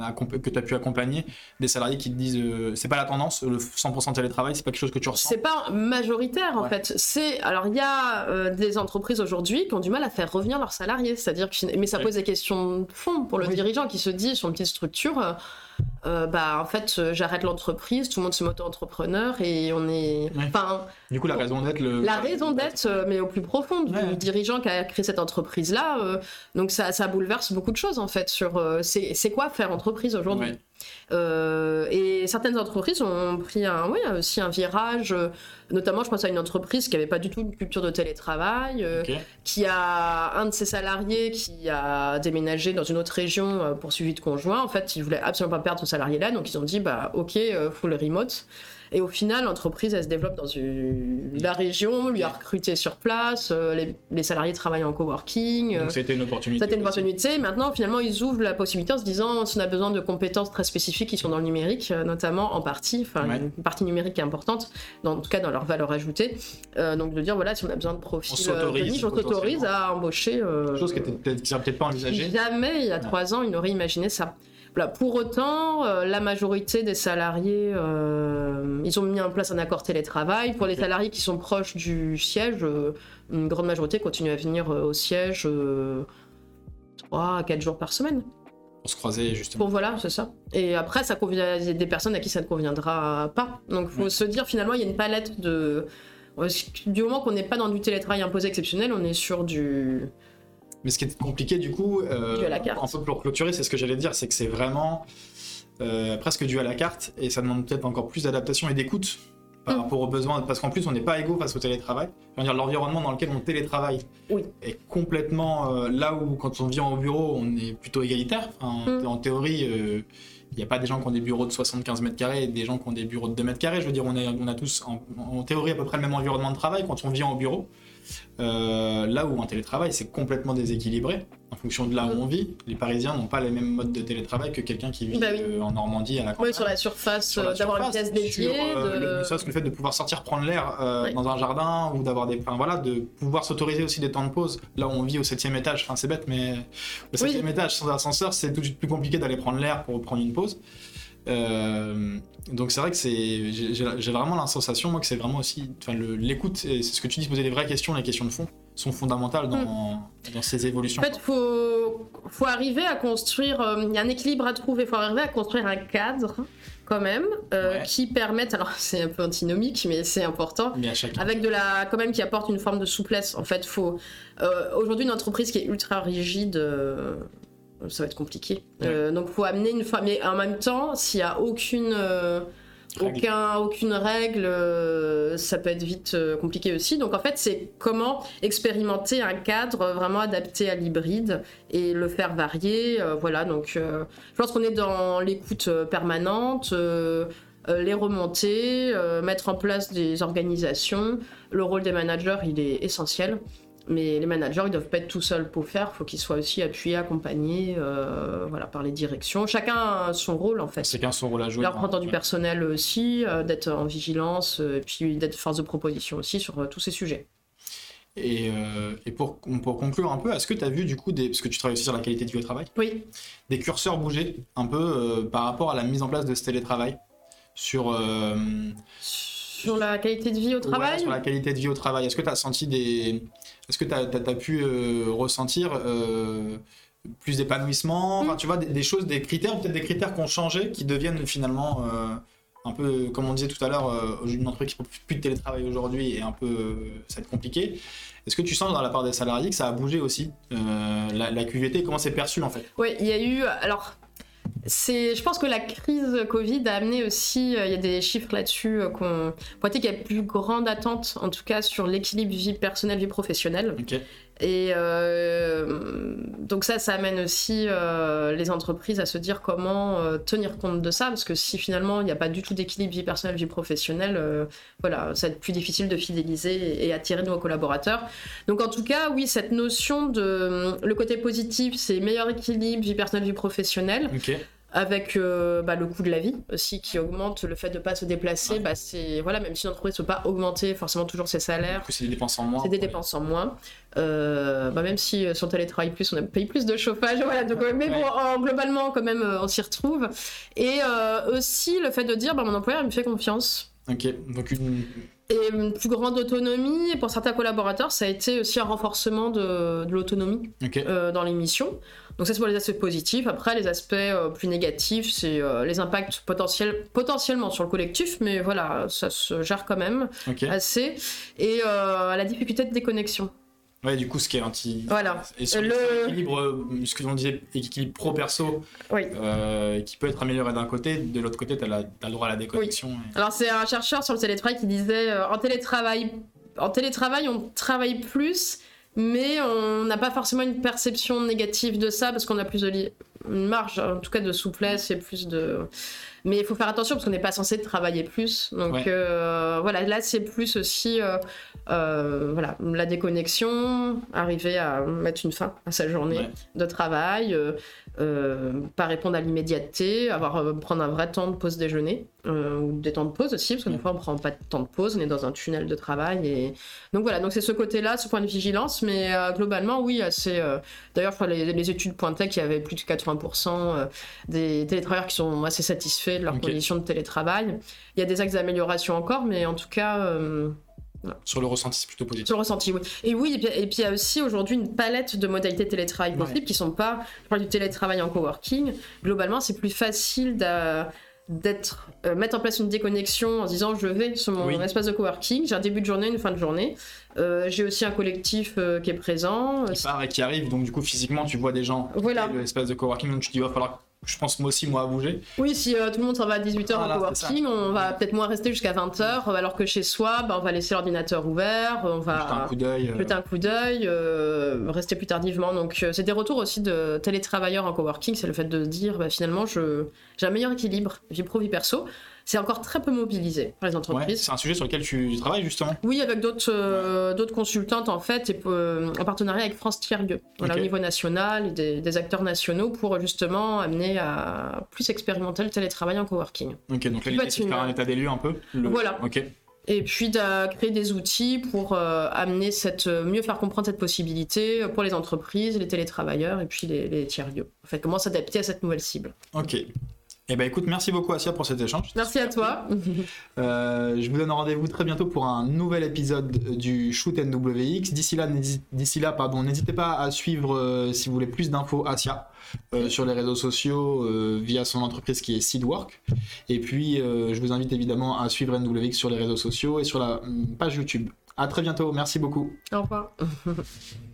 que tu as pu accompagner des salariés qui te disent euh, c'est pas la tendance le 100% télétravail c'est pas quelque chose que tu ressens? C'est pas majoritaire en fait. C'est alors il y a des entreprises aujourd'hui qui ont du mal à faire revenir leurs salariés, c'est-à-dire que mais ça pose des questions de fond pour le dirigeant qui se dit sur une petite structure euh, bah en fait euh, j'arrête l'entreprise, tout le monde se met entrepreneur et on est. Enfin. Du coup la raison d'être. Le... La raison d'être, euh, mais au plus profond du dirigeant qui a créé cette entreprise là. donc ça, ça bouleverse beaucoup de choses en fait sur c'est quoi faire entreprise aujourd'hui? Euh, et certaines entreprises ont pris un, oui, aussi un virage, euh, notamment je pense à une entreprise qui n'avait pas du tout une culture de télétravail, euh, qui a un de ses salariés qui a déménagé dans une autre région pour suivi de conjoint. En fait, ils voulaient absolument pas perdre ce salarié-là, donc ils ont dit, bah ok, full remote. Et au final, l'entreprise, elle se développe dans une... la région, lui a recruté sur place, euh, les, salariés travaillent en coworking. Donc c'était une opportunité. C'était une opportunité. Maintenant, finalement, ils ouvrent la possibilité en se disant si on a besoin de compétences très spécifiques qui sont dans le numérique, euh, notamment en partie, enfin une partie numérique est importante, dans, en tout cas dans leur valeur ajoutée. Euh, donc de dire voilà, si on a besoin de profils, on s'autorise à embaucher. Chose qui n'était peut-être pas envisagée. Jamais, il y a trois ans, ils n'auraient imaginé ça. Pour autant, euh, la majorité des salariés, euh, ils ont mis en place un accord télétravail. Pour les salariés qui sont proches du siège, euh, une grande majorité continue à venir au siège 3 à 4 jours par semaine. Pour se croiser, justement. Bon, voilà, c'est ça. Et après, ça convient à des personnes à qui ça ne conviendra pas. Donc, il faut se dire, finalement, il y a une palette de. Du moment qu'on n'est pas dans du télétravail imposé exceptionnel, on est sur du mais ce qui est compliqué, du coup, euh, un peu pour clôturer, c'est ce que j'allais dire, c'est que c'est vraiment euh, presque dû à la carte et ça demande peut-être encore plus d'adaptation et d'écoute par mm. rapport aux besoins, parce qu'en plus on n'est pas égaux face au télétravail. Dire, l'environnement dans lequel on télétravaille est complètement euh, là où quand on vient au bureau on est plutôt égalitaire. Mm. En théorie, euh, il n'y a pas des gens qui ont des bureaux de 75 mètres carrés et des gens qui ont des bureaux de 2 mètres carrés. Je veux dire, on, on a tous en, en, théorie à peu près le même environnement de travail quand on vient au bureau. Euh, là où en télétravail, c'est complètement déséquilibré en fonction de là où on vit. Les Parisiens n'ont pas les mêmes modes de télétravail que quelqu'un qui vit bah euh, en Normandie à la campagne. Oui, sur la surface, euh, d'avoir une pièce dédiée. le, ça, le fait de pouvoir sortir prendre l'air dans un jardin ou d'avoir des. Enfin voilà, de pouvoir s'autoriser aussi des temps de pause. Là où on vit au septième étage, enfin c'est bête, mais au septième étage sans ascenseur, c'est tout de suite plus compliqué d'aller prendre l'air pour prendre une pause. Euh, donc c'est vrai que c'est, j'ai vraiment la sensation moi que c'est vraiment aussi, enfin l'écoute, c'est ce que tu dis, poser des vraies questions, les questions de fond sont fondamentales dans, mm. dans ces évolutions. En fait, faut faut arriver à construire, euh, il y a un équilibre à trouver, il faut arriver à construire un cadre quand même euh, qui permette, alors c'est un peu antinomique mais c'est important, avec de la quand même qui apporte une forme de souplesse. En fait, faut aujourd'hui une entreprise qui est ultra rigide ça va être compliqué. Euh, donc, faut amener une femme. Mais en même temps, s'il n'y a aucune. Euh, aucun, aucune règle, euh, ça peut être vite compliqué aussi. Donc en fait, c'est comment expérimenter un cadre vraiment adapté à l'hybride et le faire varier. voilà, donc je pense qu'on est dans l'écoute permanente, les remonter, mettre en place des organisations. Le rôle des managers, il est essentiel. Mais les managers, ils doivent pas être tout seuls pour faire. Il faut qu'ils soient aussi appuyés, accompagnés, euh, voilà, par les directions. Chacun a son rôle en fait. Chacun son rôle à jouer. Leur représentant du personnel aussi, euh, d'être en vigilance, euh, et puis d'être force de proposition aussi sur tous ces sujets. Et, et pour, pour, conclure un peu, est-ce que tu as vu du coup, des, parce que tu travailles aussi sur la qualité de vie au travail, oui. des curseurs bouger un peu par rapport à la mise en place de ce télétravail sur sur la qualité de vie au travail Sur la qualité de vie au travail. Est-ce que tu as senti des. Est-ce que tu as, pu euh, ressentir euh, plus d'épanouissement? Enfin, mm. tu vois, des, choses, des critères, peut-être des critères qui ont changé, qui deviennent finalement euh, un peu, comme on disait tout à l'heure, une entreprise qui ne plus de télétravail aujourd'hui et un peu. ça va être compliqué. Est-ce que tu sens dans la part des salariés que ça a bougé aussi La, la QVT, comment c'est perçu en fait? Oui, il y a eu. Alors je pense que la crise Covid a amené aussi, euh, il y a des chiffres là-dessus euh, qu'on pointé qu'il y a plus grande attente, en tout cas sur l'équilibre vie personnelle vie professionnelle. Et euh, donc ça, ça amène aussi euh, les entreprises à se dire comment euh, tenir compte de ça, parce que si finalement il n'y a pas du tout d'équilibre vie personnelle vie professionnelle, voilà, ça va être plus difficile de fidéliser et attirer nouveaux collaborateurs. Donc en tout cas, oui, cette notion de le côté positif, c'est meilleur équilibre vie personnelle vie professionnelle Ok. Avec euh, bah, le coût de la vie aussi qui augmente le fait de pas se déplacer Ouais. bah, c'est voilà même si l'entreprise ne peut pas augmenter forcément toujours ses salaires c'est des dépenses en moins. c'est des dépenses en moins Euh, bah, même si euh, sur le télétravail plus on a payé plus de chauffage voilà donc, euh, mais bon Ouais. en- globalement quand même on s'y retrouve et aussi le fait de dire bah, mon employeur il me fait confiance Ok. Donc une. et une plus grande autonomie et pour certains collaborateurs ça a été aussi un renforcement de, de l'autonomie euh, dans l'émission. Donc ça c'est pour les aspects positifs. Après les aspects euh, plus négatifs, c'est euh, les impacts potentiels, potentiellement sur le collectif, mais voilà, ça se gère quand même assez. Et euh, la difficulté de déconnexion. Ouais, du coup, ce qui est anti. Voilà. Et sur Le- l'équilibre, euh, ce que l'on disait, équilibre pro-perso, Oui. euh, qui peut être amélioré d'un côté, de l'autre côté, tu as, le droit à la déconnexion. et- Alors c'est un chercheur sur le télétravail qui disait euh, en télétravail, en télétravail on travaille plus, mais on n'a pas forcément une perception négative de ça parce qu'on a plus de une marge, en tout cas de souplesse et plus de. Mais il faut faire attention parce qu'on n'est pas censé travailler plus. Donc Ouais. euh, voilà, là c'est plus aussi euh, euh, voilà la déconnexion, arriver à mettre une fin à sa journée Ouais. de travail, euh, pas répondre à l'immédiateté, avoir euh, prendre un vrai temps de pause déjeuner euh, ou des temps de pause aussi parce que des Ouais. fois on prend pas de temps de pause, on est dans un tunnel de travail et donc voilà donc c'est ce côté-là, ce point de vigilance, mais globalement oui assez. D'ailleurs je crois les, les études pointaient qu'il y avait plus de 80% euh, des télétravailleurs qui sont assez satisfaits de leurs conditions de télétravail. Il y a des axes d'amélioration encore, mais en tout cas. Sur le ressenti, c'est plutôt positif. sur le ressenti, oui. Et oui, et puis, et puis il y a aussi aujourd'hui une palette de modalités de télétravail Ouais. possibles qui sont pas. Je parle du télétravail en coworking. Globalement, c'est plus facile d'être euh, mettre en place une déconnexion en disant je vais sur mon Oui. espace de coworking j'ai un début de journée une fin de journée Euh, j'ai aussi un collectif euh, qui est présent Qui part et qui arrive, donc du coup, physiquement, tu vois des gens. Voilà. L'espace de coworking, donc tu dis, il va falloir, je pense, moi aussi, moi, à bouger. Oui, si euh, tout le monde s'en va à 18h Voilà, en coworking, on va peut-être moins rester jusqu'à 20h, alors que chez soi, bah, on va laisser l'ordinateur ouvert, on va euh, jeter un coup d'œil, euh, rester plus tardivement. Donc, euh, c'est des retours aussi de télétravailleurs en coworking, c'est le fait de se dire, bah, finalement, je- j'ai un meilleur équilibre, vie pro, vie perso. C'est encore très peu mobilisé par les Ouais, entreprises. c'est un sujet sur lequel tu travailles, justement. Oui, avec d'autres euh, consultantes en fait, et euh, en partenariat avec France Tiers Lieu, voilà, Ok. au niveau national, des, des acteurs nationaux pour justement amener à plus expérimenter le télétravail en coworking. Ok, donc là, l'idée, faire une- un état des lieux un peu. le- Voilà. Ok. Et puis de créer des outils pour euh, amener cette mieux faire comprendre cette possibilité pour les entreprises, les télétravailleurs et puis les, les tiers lieux. En fait, comment s'adapter à cette nouvelle cible. Ok. Eh ben écoute, merci beaucoup Asia pour cet échange. Merci à toi. Euh, je vous donne rendez-vous très bientôt pour un nouvel épisode du Shoot NWX. D'ici là, n'hési- d'ici là, pardon, n'hésitez pas à suivre euh, si vous voulez plus d'infos Asia euh, sur les réseaux sociaux euh, via son entreprise qui est Seedwork. Et puis, euh, je vous invite évidemment à suivre NWX sur les réseaux sociaux et sur la hum, page YouTube. À très bientôt. Merci beaucoup. Au revoir.